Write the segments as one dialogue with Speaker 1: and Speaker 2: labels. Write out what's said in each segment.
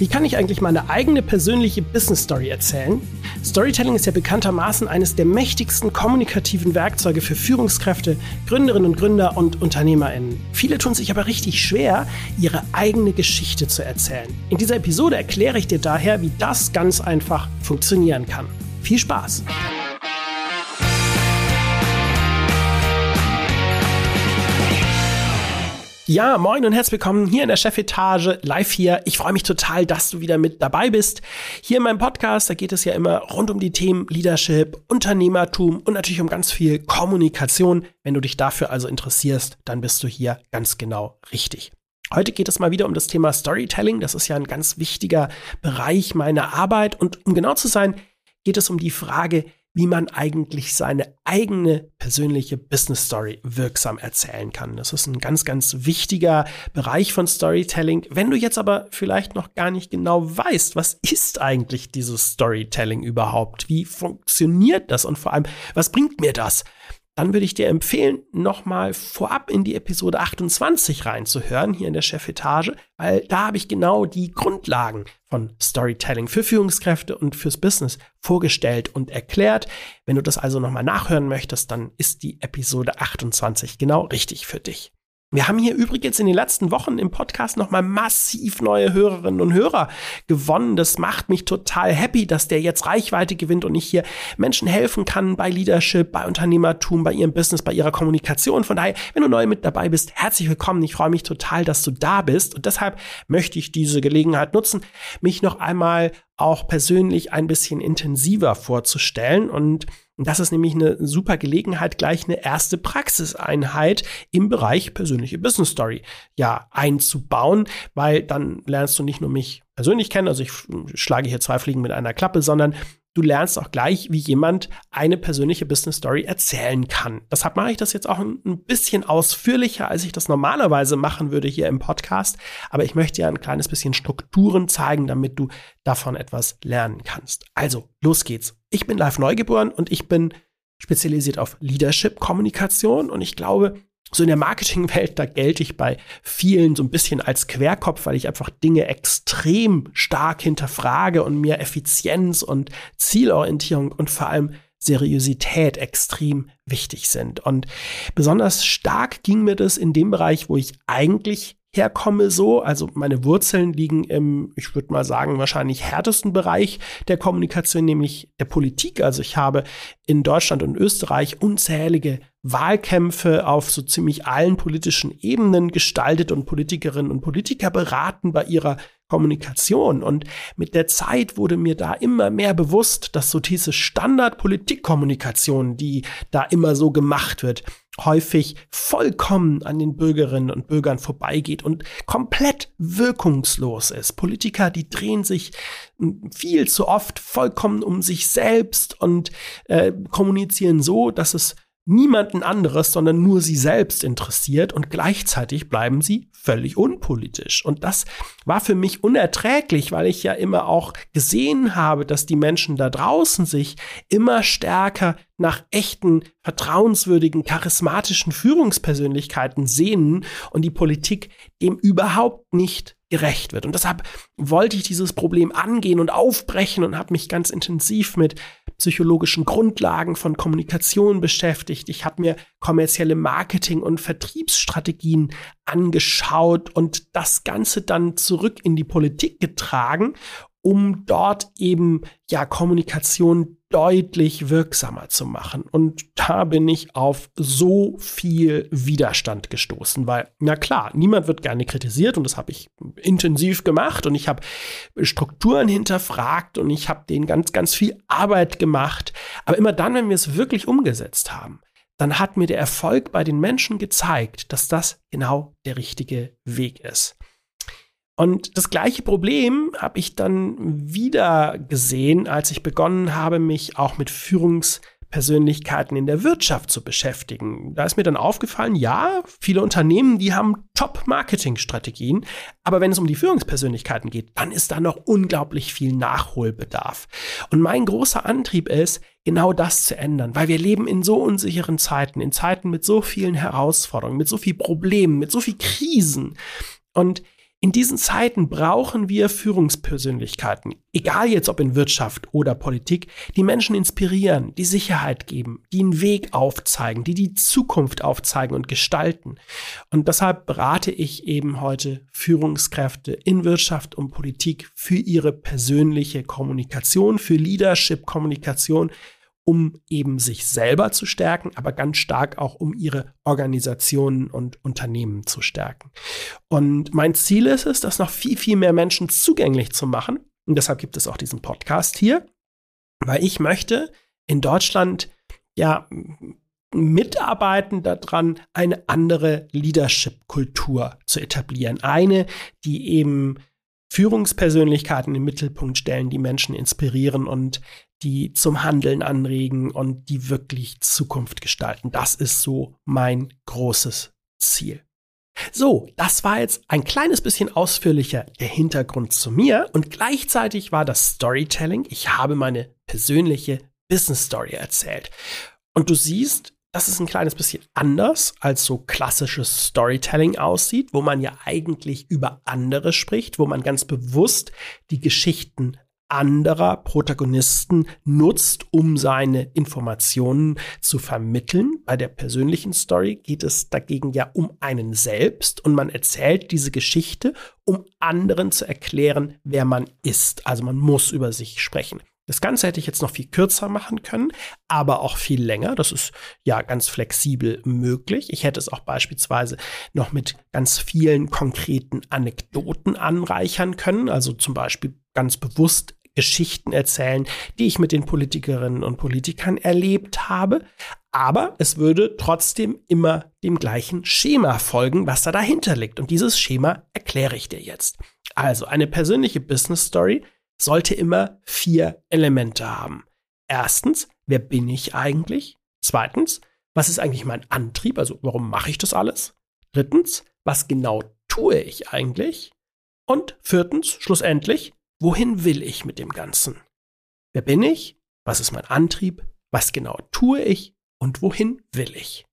Speaker 1: Wie kann ich eigentlich meine eigene persönliche Business Story erzählen? Storytelling ist ja bekanntermaßen eines der mächtigsten kommunikativen Werkzeuge für Führungskräfte, Gründerinnen und Gründer und UnternehmerInnen. Viele tun sich aber richtig schwer, ihre eigene Geschichte zu erzählen. In dieser Episode erkläre ich dir daher, wie das ganz einfach funktionieren kann. Viel Spaß! Ja, moin und herzlich willkommen hier in der Chefetage, live hier. Ich freue mich total, dass du wieder mit dabei bist. Hier in meinem Podcast, da geht es ja immer rund um die Themen Leadership, Unternehmertum und natürlich um ganz viel Kommunikation. Wenn du dich dafür also interessierst, dann bist du hier ganz genau richtig. Heute geht es mal wieder um das Thema Storytelling. Das ist ja ein ganz wichtiger Bereich meiner Arbeit. Und um genau zu sein, geht es um die Frage, wie man eigentlich seine eigene persönliche Business Story wirksam erzählen kann. Das ist ein ganz, ganz wichtiger Bereich von Storytelling. Wenn du jetzt aber vielleicht noch gar nicht genau weißt, was ist eigentlich dieses Storytelling überhaupt? Wie funktioniert das? Und vor allem, was bringt mir das? Dann würde ich dir empfehlen, nochmal vorab in die Episode 28 reinzuhören, hier in der Chefetage, weil da habe ich genau die Grundlagen von Storytelling für Führungskräfte und fürs Business vorgestellt und erklärt. Wenn du das also nochmal nachhören möchtest, dann ist die Episode 28 genau richtig für dich. Wir haben hier übrigens in den letzten Wochen im Podcast nochmal massiv neue Hörerinnen und Hörer gewonnen. Das macht mich total happy, dass der jetzt Reichweite gewinnt und ich hier Menschen helfen kann bei Leadership, bei Unternehmertum, bei ihrem Business, bei ihrer Kommunikation. Von daher, wenn du neu mit dabei bist, herzlich willkommen. Ich freue mich total, dass du da bist und deshalb möchte ich diese Gelegenheit nutzen, mich noch einmal auch persönlich ein bisschen intensiver vorzustellen. Und das ist nämlich eine super Gelegenheit, gleich eine erste Praxiseinheit im Bereich persönliche Business Story ja einzubauen, weil dann lernst du nicht nur mich persönlich kennen, also ich schlage hier zwei Fliegen mit einer Klappe, sondern du lernst auch gleich, wie jemand eine persönliche Business Story erzählen kann. Deshalb mache ich das jetzt auch ein bisschen ausführlicher, als ich das normalerweise machen würde hier im Podcast. Aber ich möchte ja ein kleines bisschen Strukturen zeigen, damit du davon etwas lernen kannst. Also, los geht's. Ich bin live neugeboren und ich bin spezialisiert auf Leadership-Kommunikation und ich glaube, so in der Marketingwelt, da gelte ich bei vielen so ein bisschen als Querkopf, weil ich einfach Dinge extrem stark hinterfrage und mir Effizienz und Zielorientierung und vor allem Seriosität extrem wichtig sind. Und besonders stark ging mir das in dem Bereich, wo ich eigentlich herkomme so. Also meine Wurzeln liegen im, ich würde mal sagen, wahrscheinlich härtesten Bereich der Kommunikation, nämlich der Politik. Also ich habe in Deutschland und Österreich unzählige Wahlkämpfe auf so ziemlich allen politischen Ebenen gestaltet und Politikerinnen und Politiker beraten bei ihrer Kommunikation. Und mit der Zeit wurde mir da immer mehr bewusst, dass so diese Standardpolitikkommunikation, die da immer so gemacht wird, häufig vollkommen an den Bürgerinnen und Bürgern vorbeigeht und komplett wirkungslos ist. Politiker, die drehen sich hm, viel zu oft vollkommen um sich selbst und äh, kommunizieren so, dass es niemanden anderes, sondern nur sie selbst interessiert und gleichzeitig bleiben sie völlig unpolitisch. Und das war für mich unerträglich, weil ich ja immer auch gesehen habe, dass die Menschen da draußen sich immer stärker nach echten, vertrauenswürdigen, charismatischen Führungspersönlichkeiten sehnen und die Politik dem überhaupt nicht gerecht wird. Und deshalb wollte ich dieses Problem angehen und aufbrechen und habe mich ganz intensiv mit psychologischen Grundlagen von Kommunikation beschäftigt. Ich habe mir kommerzielle Marketing- und Vertriebsstrategien angeschaut und das Ganze dann zurück in die Politik getragen, um dort eben ja Kommunikation deutlich wirksamer zu machen. Und da bin ich auf so viel Widerstand gestoßen, weil, na klar, niemand wird gerne kritisiert und das habe ich intensiv gemacht und ich habe Strukturen hinterfragt und ich habe denen ganz, ganz viel Arbeit gemacht. Aber immer dann, wenn wir es wirklich umgesetzt haben, dann hat mir der Erfolg bei den Menschen gezeigt, dass das genau der richtige Weg ist. Und das gleiche Problem habe ich dann wieder gesehen, als ich begonnen habe, mich auch mit Führungspersönlichkeiten in der Wirtschaft zu beschäftigen. Da ist mir dann aufgefallen, ja, viele Unternehmen, die haben Top-Marketing-Strategien, aber wenn es um die Führungspersönlichkeiten geht, dann ist da noch unglaublich viel Nachholbedarf. Und mein großer Antrieb ist, genau das zu ändern, weil wir leben in so unsicheren Zeiten, in Zeiten mit so vielen Herausforderungen, mit so vielen Problemen, mit so vielen Krisen. Und In diesen Zeiten brauchen wir Führungspersönlichkeiten, egal jetzt ob in Wirtschaft oder Politik, die Menschen inspirieren, die Sicherheit geben, die einen Weg aufzeigen, die die Zukunft aufzeigen und gestalten. Und deshalb berate ich eben heute Führungskräfte in Wirtschaft und Politik für ihre persönliche Kommunikation, für Leadership-Kommunikation, um eben sich selber zu stärken, aber ganz stark auch um ihre Organisationen und Unternehmen zu stärken. Und mein Ziel ist es, das noch viel, viel mehr Menschen zugänglich zu machen. Und deshalb gibt es auch diesen Podcast hier, weil ich möchte in Deutschland ja mitarbeiten daran, eine andere Leadership-Kultur zu etablieren. Eine, die eben Führungspersönlichkeiten im Mittelpunkt stellen, die Menschen inspirieren und die zum Handeln anregen und die wirklich Zukunft gestalten. Das ist so mein großes Ziel. So, das war jetzt ein kleines bisschen ausführlicher der Hintergrund zu mir und gleichzeitig war das Storytelling. Ich habe meine persönliche Business Story erzählt. Und du siehst, das ist ein kleines bisschen anders als so klassisches Storytelling aussieht, wo man ja eigentlich über andere spricht, wo man ganz bewusst die Geschichten anderer Protagonisten nutzt, um seine Informationen zu vermitteln. Bei der persönlichen Story geht es dagegen ja um einen selbst und man erzählt diese Geschichte, um anderen zu erklären, wer man ist. Also man muss über sich sprechen. Das Ganze hätte ich jetzt noch viel kürzer machen können, aber auch viel länger. Das ist ja ganz flexibel möglich. Ich hätte es auch beispielsweise noch mit ganz vielen konkreten Anekdoten anreichern können. Also zum Beispiel ganz bewusst Geschichten erzählen, die ich mit den Politikerinnen und Politikern erlebt habe. Aber es würde trotzdem immer dem gleichen Schema folgen, was da dahinter liegt. Und dieses Schema erkläre ich dir jetzt. Also eine persönliche Business Story sollte immer vier Elemente haben. Erstens, wer bin ich eigentlich? Zweitens, was ist eigentlich mein Antrieb? Also warum mache ich das alles? Drittens, was genau tue ich eigentlich? Und viertens, schlussendlich, Wohin will ich mit dem Ganzen? Wer bin ich? Was ist mein Antrieb? Was genau tue ich? Und wohin will ich?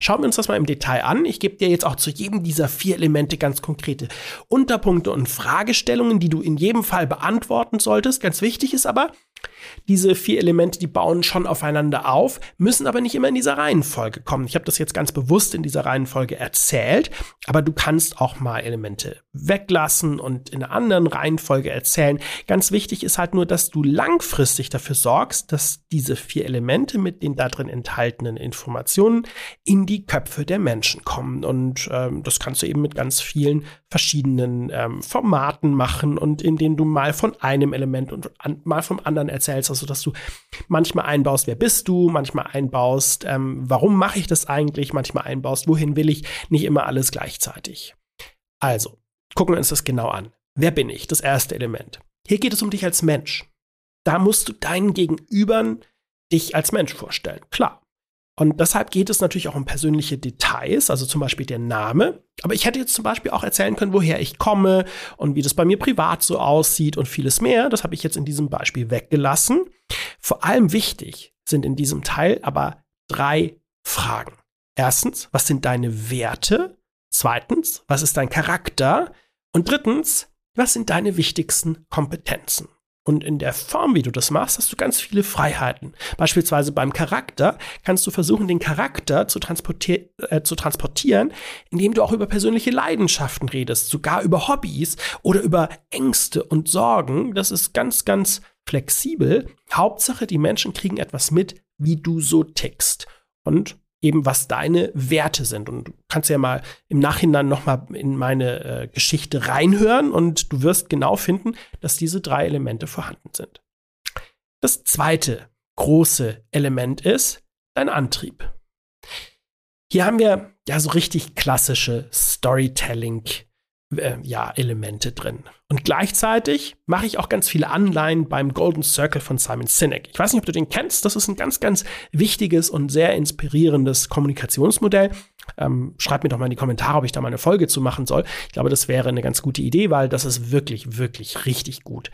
Speaker 1: Schauen wir uns das mal im Detail an. Ich gebe dir jetzt auch zu jedem dieser vier Elemente ganz konkrete Unterpunkte und Fragestellungen, die du in jedem Fall beantworten solltest. Ganz wichtig ist aber, diese vier Elemente, die bauen schon aufeinander auf, müssen aber nicht immer in dieser Reihenfolge kommen. Ich habe das jetzt ganz bewusst in dieser Reihenfolge erzählt, aber du kannst auch mal Elemente weglassen und in einer anderen Reihenfolge erzählen. Ganz wichtig ist halt nur, dass du langfristig dafür sorgst, dass diese vier Elemente mit den da drin enthaltenen Informationen in die Köpfe der Menschen kommen. Und ähm, das kannst du eben mit ganz vielen verschiedenen ähm, Formaten machen und in denen du mal von einem Element und an, mal vom anderen erzählst, also dass du manchmal einbaust, wer bist du, manchmal einbaust, ähm, warum mache ich das eigentlich, manchmal einbaust, wohin will ich, nicht immer alles gleichzeitig. Also, gucken wir uns das genau an. Wer bin ich? Das erste Element. Hier geht es um dich als Mensch. Da musst du deinen Gegenübern dich als Mensch vorstellen. Klar. Und deshalb geht es natürlich auch um persönliche Details, also zum Beispiel der Name. Aber ich hätte jetzt zum Beispiel auch erzählen können, woher ich komme und wie das bei mir privat so aussieht und vieles mehr. Das habe ich jetzt in diesem Beispiel weggelassen. Vor allem wichtig sind in diesem Teil aber drei Fragen. Erstens, was sind deine Werte? Zweitens, was ist dein Charakter? Und drittens, was sind deine wichtigsten Kompetenzen? Und in der Form, wie du das machst, hast du ganz viele Freiheiten. Beispielsweise beim Charakter kannst du versuchen, den Charakter zu, transportier äh, zu transportieren, indem du auch über persönliche Leidenschaften redest, sogar über Hobbys oder über Ängste und Sorgen. Das ist ganz, ganz flexibel. Hauptsache, die Menschen kriegen etwas mit, wie du so tickst. Und eben was deine Werte sind. Und du kannst ja mal im Nachhinein noch mal in meine äh, Geschichte reinhören und du wirst genau finden, dass diese drei Elemente vorhanden sind. Das zweite große Element ist dein Antrieb. Hier haben wir ja so richtig klassische Storytelling äh, ja, Elemente drin. Und gleichzeitig mache ich auch ganz viele Anleihen beim Golden Circle von Simon Sinek. Ich weiß nicht, ob du den kennst. Das ist ein ganz, ganz wichtiges und sehr inspirierendes Kommunikationsmodell. Ähm, schreib mir doch mal in die Kommentare, ob ich da mal eine Folge zu machen soll. Ich glaube, das wäre eine ganz gute Idee, weil das ist wirklich, wirklich richtig gut.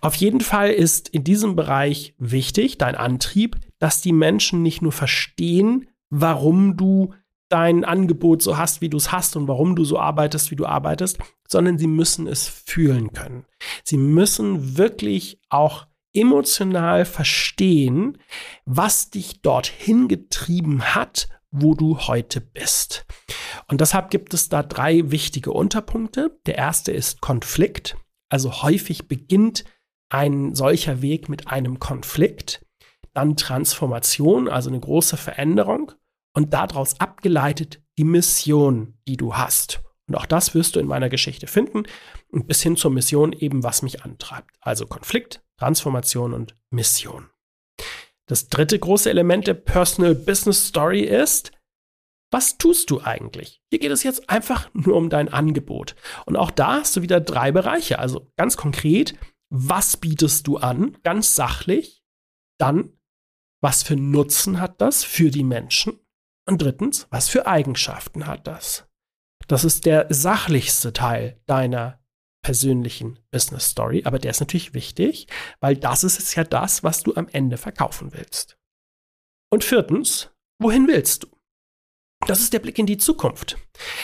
Speaker 1: Auf jeden Fall ist in diesem Bereich wichtig, dein Antrieb, dass die Menschen nicht nur verstehen, warum du dein Angebot so hast, wie du es hast und warum du so arbeitest, wie du arbeitest, sondern sie müssen es fühlen können. Sie müssen wirklich auch emotional verstehen, was dich dorthin getrieben hat, wo du heute bist. Und deshalb gibt es da drei wichtige Unterpunkte. Der erste ist Konflikt. Also häufig beginnt ein solcher Weg mit einem Konflikt. Dann Transformation, also eine große Veränderung. Und daraus abgeleitet die Mission, die du hast. Und auch das wirst du in meiner Geschichte finden. Und bis hin zur Mission eben, was mich antreibt. Also Konflikt, Transformation und Mission. Das dritte große Element der Personal Business Story ist, was tust du eigentlich? Hier geht es jetzt einfach nur um dein Angebot. Und auch da hast du wieder drei Bereiche. Also ganz konkret, was bietest du an? Ganz sachlich. Dann, was für Nutzen hat das für die Menschen? Und drittens, was für Eigenschaften hat das? Das ist der sachlichste Teil deiner persönlichen Business Story, aber der ist natürlich wichtig, weil das ist es ja das, was du am Ende verkaufen willst. Und viertens, wohin willst du? Das ist der Blick in die Zukunft.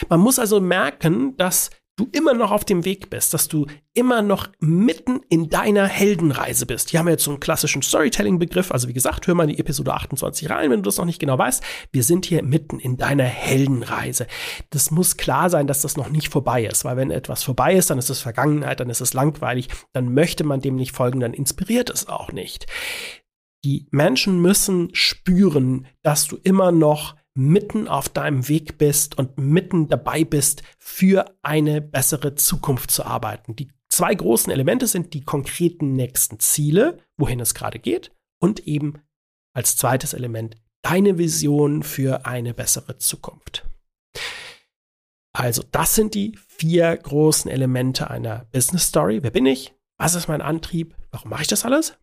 Speaker 1: Man muss also merken, dass du immer noch auf dem Weg bist, dass du immer noch mitten in deiner Heldenreise bist. Hier haben wir jetzt so einen klassischen Storytelling-Begriff. Also wie gesagt, hör mal die Episode 28 rein, wenn du das noch nicht genau weißt. Wir sind hier mitten in deiner Heldenreise. Das muss klar sein, dass das noch nicht vorbei ist, weil wenn etwas vorbei ist, dann ist es Vergangenheit, dann ist es langweilig, dann möchte man dem nicht folgen, dann inspiriert es auch nicht. Die Menschen müssen spüren, dass du immer noch mitten auf deinem Weg bist und mitten dabei bist, für eine bessere Zukunft zu arbeiten. Die zwei großen Elemente sind die konkreten nächsten Ziele, wohin es gerade geht, und eben als zweites Element deine Vision für eine bessere Zukunft. Also, das sind die vier großen Elemente einer Business Story. Wer bin ich? Was ist mein Antrieb? Warum mache ich das alles?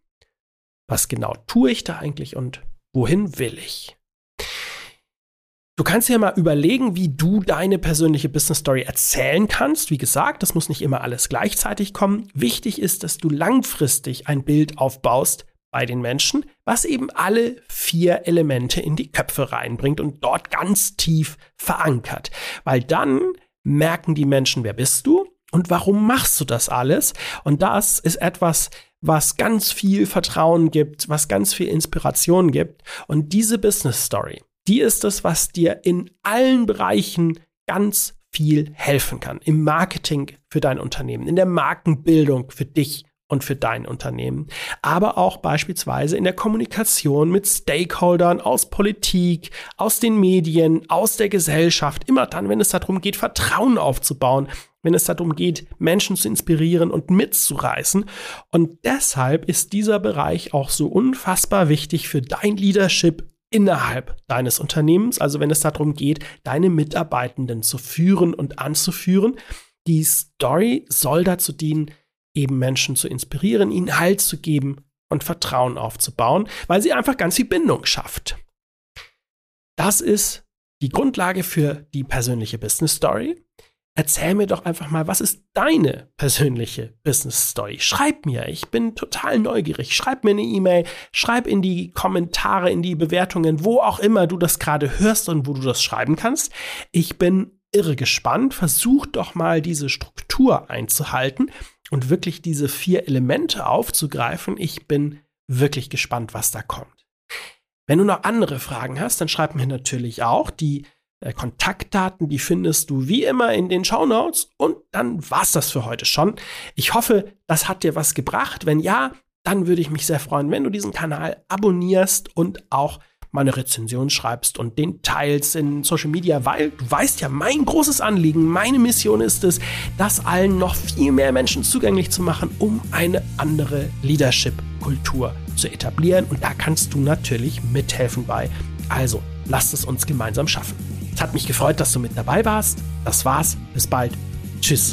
Speaker 1: Was genau tue ich da eigentlich und wohin will ich? Du kannst ja mal überlegen, wie du deine persönliche Business Story erzählen kannst. Wie gesagt, das muss nicht immer alles gleichzeitig kommen. Wichtig ist, dass du langfristig ein Bild aufbaust bei den Menschen, was eben alle vier Elemente in die Köpfe reinbringt und dort ganz tief verankert. Weil dann merken die Menschen, wer bist du und warum machst du das alles? Und das ist etwas, was ganz viel Vertrauen gibt, was ganz viel Inspiration gibt. Und diese Business Story, die ist es, was dir in allen Bereichen ganz viel helfen kann. Im Marketing für dein Unternehmen, in der Markenbildung für dich und für dein Unternehmen, aber auch beispielsweise in der Kommunikation mit Stakeholdern aus Politik, aus den Medien, aus der Gesellschaft, immer dann, wenn es darum geht, Vertrauen aufzubauen, wenn es darum geht, Menschen zu inspirieren und mitzureißen. Und deshalb ist dieser Bereich auch so unfassbar wichtig für dein Leadership innerhalb deines Unternehmens, also wenn es darum geht, deine Mitarbeitenden zu führen und anzuführen. Die Story soll dazu dienen, eben Menschen zu inspirieren, ihnen Halt zu geben und Vertrauen aufzubauen, weil sie einfach ganz viel Bindung schafft. Das ist die Grundlage für die persönliche Business Story erzähl mir doch einfach mal, was ist deine persönliche Business Story? Schreib mir, ich bin total neugierig. Schreib mir eine E-Mail, schreib in die Kommentare, in die Bewertungen, wo auch immer du das gerade hörst und wo du das schreiben kannst. Ich bin irre gespannt. Versuch doch mal diese Struktur einzuhalten und wirklich diese vier Elemente aufzugreifen. Ich bin wirklich gespannt, was da kommt. Wenn du noch andere Fragen hast, dann schreib mir natürlich auch. Die Kontaktdaten, die findest du wie immer in den Show Notes. Und dann war's das für heute schon. Ich hoffe, das hat dir was gebracht. Wenn ja, dann würde ich mich sehr freuen, wenn du diesen Kanal abonnierst und auch meine Rezension schreibst und den teilst in Social Media, weil du weißt ja, mein großes Anliegen, meine Mission ist es, das allen noch viel mehr Menschen zugänglich zu machen, um eine andere Leadership-Kultur zu etablieren. Und da kannst du natürlich mithelfen bei. Also, lasst es uns gemeinsam schaffen. Es hat mich gefreut, dass du mit dabei warst. Das war's. Bis bald. Tschüss.